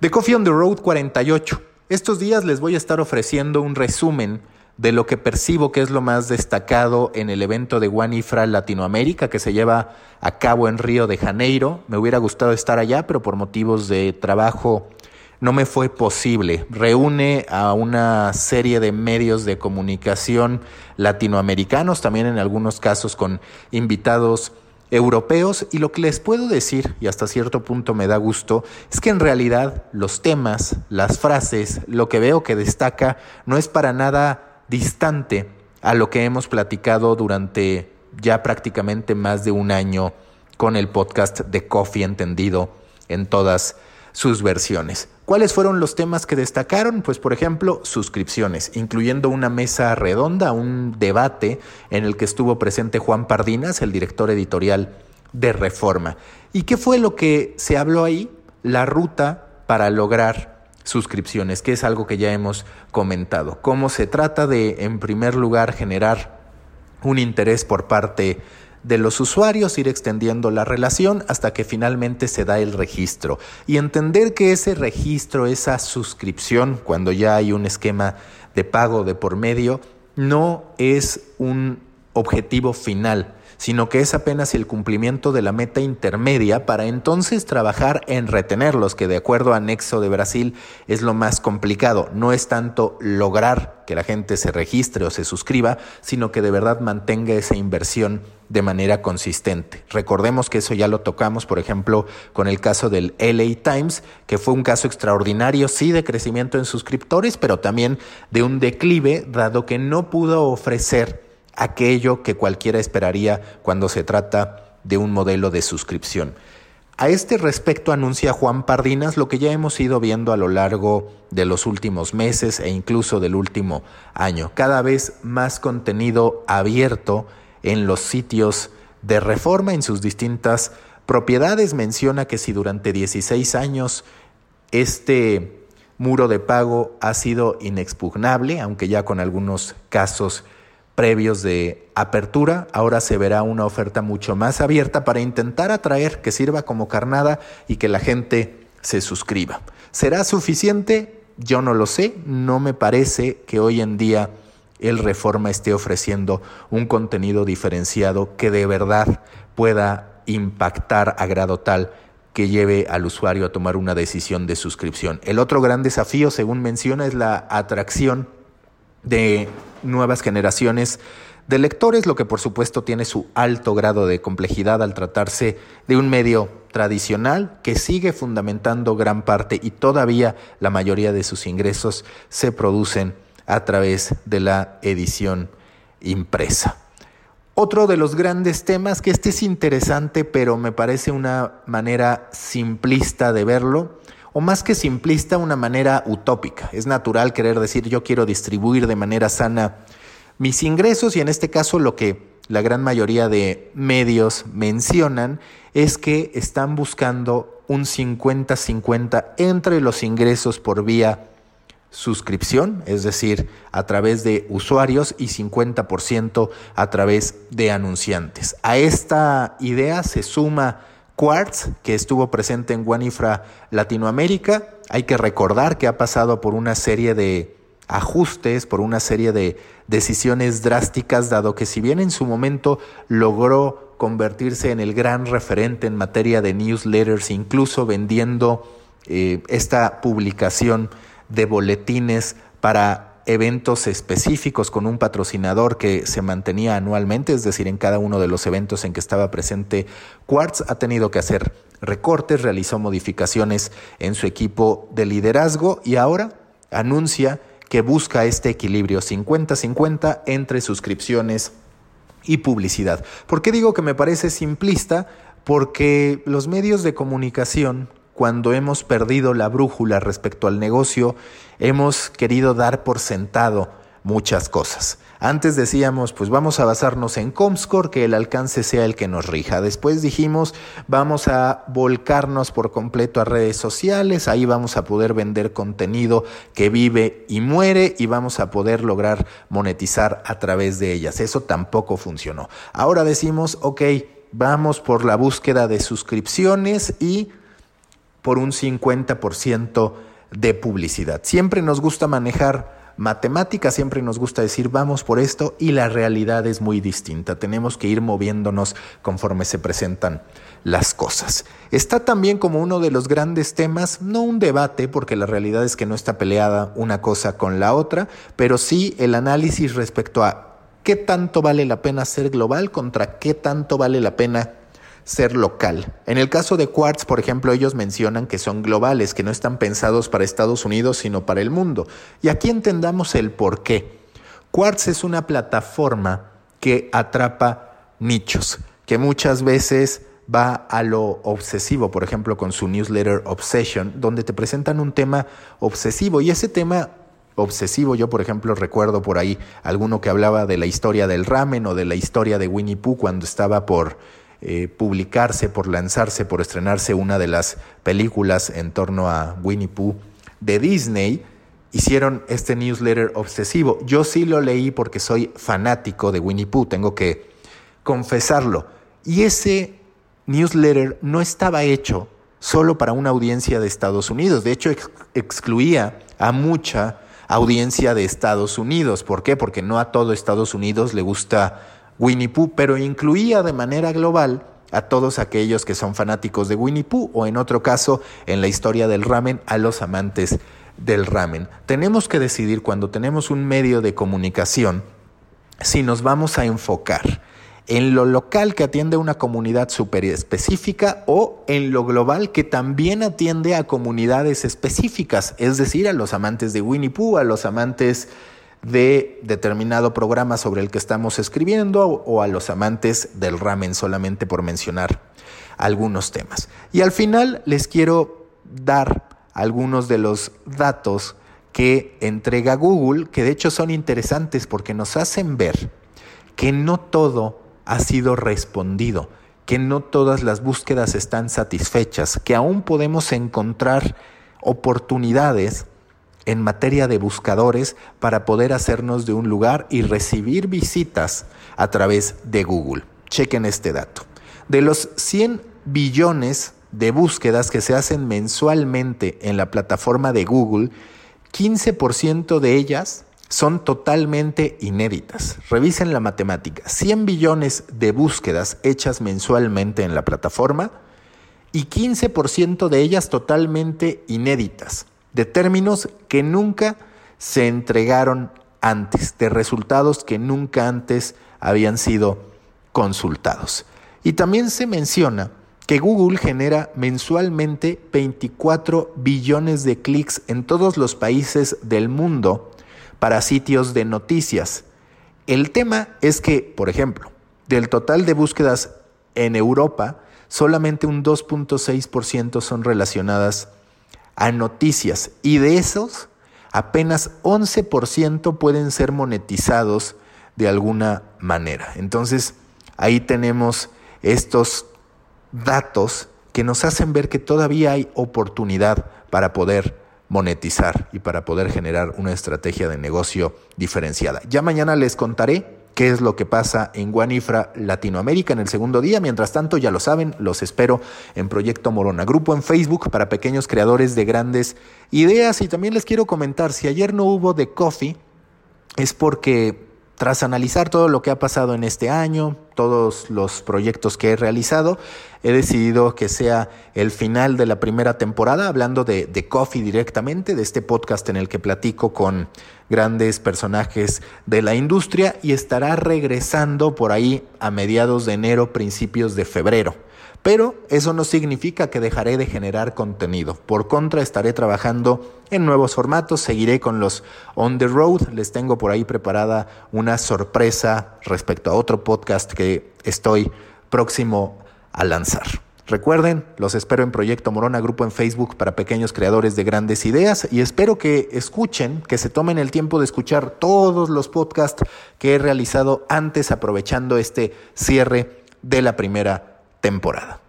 The Coffee on the Road 48. Estos días les voy a estar ofreciendo un resumen de lo que percibo que es lo más destacado en el evento de Guanifra Latinoamérica que se lleva a cabo en Río de Janeiro. Me hubiera gustado estar allá, pero por motivos de trabajo no me fue posible. Reúne a una serie de medios de comunicación latinoamericanos, también en algunos casos con invitados europeos y lo que les puedo decir, y hasta cierto punto me da gusto, es que en realidad los temas, las frases, lo que veo que destaca no es para nada distante a lo que hemos platicado durante ya prácticamente más de un año con el podcast de Coffee Entendido en todas sus versiones. ¿Cuáles fueron los temas que destacaron? Pues por ejemplo, suscripciones, incluyendo una mesa redonda, un debate en el que estuvo presente Juan Pardinas, el director editorial de Reforma. ¿Y qué fue lo que se habló ahí? La ruta para lograr suscripciones, que es algo que ya hemos comentado. Cómo se trata de, en primer lugar, generar un interés por parte de los usuarios, ir extendiendo la relación hasta que finalmente se da el registro. Y entender que ese registro, esa suscripción, cuando ya hay un esquema de pago de por medio, no es un objetivo final, sino que es apenas el cumplimiento de la meta intermedia para entonces trabajar en retenerlos, que de acuerdo a Nexo de Brasil es lo más complicado. No es tanto lograr que la gente se registre o se suscriba, sino que de verdad mantenga esa inversión de manera consistente. Recordemos que eso ya lo tocamos, por ejemplo, con el caso del LA Times, que fue un caso extraordinario, sí, de crecimiento en suscriptores, pero también de un declive, dado que no pudo ofrecer aquello que cualquiera esperaría cuando se trata de un modelo de suscripción. A este respecto anuncia Juan Pardinas lo que ya hemos ido viendo a lo largo de los últimos meses e incluso del último año, cada vez más contenido abierto en los sitios de reforma en sus distintas propiedades. Menciona que si durante 16 años este muro de pago ha sido inexpugnable, aunque ya con algunos casos previos de apertura, ahora se verá una oferta mucho más abierta para intentar atraer que sirva como carnada y que la gente se suscriba. ¿Será suficiente? Yo no lo sé, no me parece que hoy en día el Reforma esté ofreciendo un contenido diferenciado que de verdad pueda impactar a grado tal que lleve al usuario a tomar una decisión de suscripción. El otro gran desafío, según menciona, es la atracción de nuevas generaciones de lectores, lo que por supuesto tiene su alto grado de complejidad al tratarse de un medio tradicional que sigue fundamentando gran parte y todavía la mayoría de sus ingresos se producen a través de la edición impresa. Otro de los grandes temas, que este es interesante, pero me parece una manera simplista de verlo, o más que simplista, una manera utópica. Es natural querer decir yo quiero distribuir de manera sana mis ingresos y en este caso lo que la gran mayoría de medios mencionan es que están buscando un 50-50 entre los ingresos por vía suscripción, es decir, a través de usuarios y 50% a través de anunciantes. A esta idea se suma Quartz, que estuvo presente en Guanifra Latinoamérica. Hay que recordar que ha pasado por una serie de ajustes, por una serie de decisiones drásticas, dado que si bien en su momento logró convertirse en el gran referente en materia de newsletters, incluso vendiendo eh, esta publicación de boletines para eventos específicos con un patrocinador que se mantenía anualmente, es decir, en cada uno de los eventos en que estaba presente Quartz, ha tenido que hacer recortes, realizó modificaciones en su equipo de liderazgo y ahora anuncia que busca este equilibrio 50-50 entre suscripciones y publicidad. ¿Por qué digo que me parece simplista? Porque los medios de comunicación cuando hemos perdido la brújula respecto al negocio, hemos querido dar por sentado muchas cosas. Antes decíamos, pues vamos a basarnos en Comscore, que el alcance sea el que nos rija. Después dijimos, vamos a volcarnos por completo a redes sociales, ahí vamos a poder vender contenido que vive y muere y vamos a poder lograr monetizar a través de ellas. Eso tampoco funcionó. Ahora decimos, ok, vamos por la búsqueda de suscripciones y por un 50% de publicidad. Siempre nos gusta manejar matemáticas, siempre nos gusta decir vamos por esto y la realidad es muy distinta. Tenemos que ir moviéndonos conforme se presentan las cosas. Está también como uno de los grandes temas, no un debate, porque la realidad es que no está peleada una cosa con la otra, pero sí el análisis respecto a qué tanto vale la pena ser global contra qué tanto vale la pena ser local. En el caso de Quartz, por ejemplo, ellos mencionan que son globales, que no están pensados para Estados Unidos, sino para el mundo. Y aquí entendamos el por qué. Quartz es una plataforma que atrapa nichos, que muchas veces va a lo obsesivo, por ejemplo, con su newsletter Obsession, donde te presentan un tema obsesivo y ese tema obsesivo, yo por ejemplo recuerdo por ahí alguno que hablaba de la historia del ramen o de la historia de Winnie Pooh cuando estaba por eh, publicarse, por lanzarse, por estrenarse una de las películas en torno a Winnie Pooh de Disney, hicieron este newsletter obsesivo. Yo sí lo leí porque soy fanático de Winnie Pooh, tengo que confesarlo. Y ese newsletter no estaba hecho solo para una audiencia de Estados Unidos, de hecho excluía a mucha audiencia de Estados Unidos. ¿Por qué? Porque no a todo Estados Unidos le gusta Winnie Pooh, pero incluía de manera global a todos aquellos que son fanáticos de Winnie Pooh o en otro caso, en la historia del ramen, a los amantes del ramen. Tenemos que decidir cuando tenemos un medio de comunicación si nos vamos a enfocar en lo local que atiende una comunidad súper específica o en lo global que también atiende a comunidades específicas, es decir, a los amantes de Winnie Pooh, a los amantes de determinado programa sobre el que estamos escribiendo o a los amantes del ramen solamente por mencionar algunos temas. Y al final les quiero dar algunos de los datos que entrega Google, que de hecho son interesantes porque nos hacen ver que no todo ha sido respondido, que no todas las búsquedas están satisfechas, que aún podemos encontrar oportunidades en materia de buscadores para poder hacernos de un lugar y recibir visitas a través de Google. Chequen este dato. De los 100 billones de búsquedas que se hacen mensualmente en la plataforma de Google, 15% de ellas son totalmente inéditas. Revisen la matemática. 100 billones de búsquedas hechas mensualmente en la plataforma y 15% de ellas totalmente inéditas de términos que nunca se entregaron antes, de resultados que nunca antes habían sido consultados. Y también se menciona que Google genera mensualmente 24 billones de clics en todos los países del mundo para sitios de noticias. El tema es que, por ejemplo, del total de búsquedas en Europa, solamente un 2.6% son relacionadas a noticias y de esos apenas 11% pueden ser monetizados de alguna manera. Entonces ahí tenemos estos datos que nos hacen ver que todavía hay oportunidad para poder monetizar y para poder generar una estrategia de negocio diferenciada. Ya mañana les contaré qué es lo que pasa en Guanifra Latinoamérica en el segundo día. Mientras tanto, ya lo saben, los espero en Proyecto Morona, grupo en Facebook para pequeños creadores de grandes ideas. Y también les quiero comentar, si ayer no hubo de coffee, es porque tras analizar todo lo que ha pasado en este año, todos los proyectos que he realizado, he decidido que sea el final de la primera temporada, hablando de, de, Coffee directamente, de este podcast en el que platico con grandes personajes de la industria y estará regresando por ahí a mediados de enero, principios de febrero. Pero eso no significa que dejaré de generar contenido. Por contra, estaré trabajando en nuevos formatos, seguiré con los on the road. Les tengo por ahí preparada una sorpresa respecto a otro podcast que estoy próximo a lanzar. Recuerden, los espero en Proyecto Morona, grupo en Facebook para pequeños creadores de grandes ideas y espero que escuchen, que se tomen el tiempo de escuchar todos los podcasts que he realizado antes aprovechando este cierre de la primera temporada.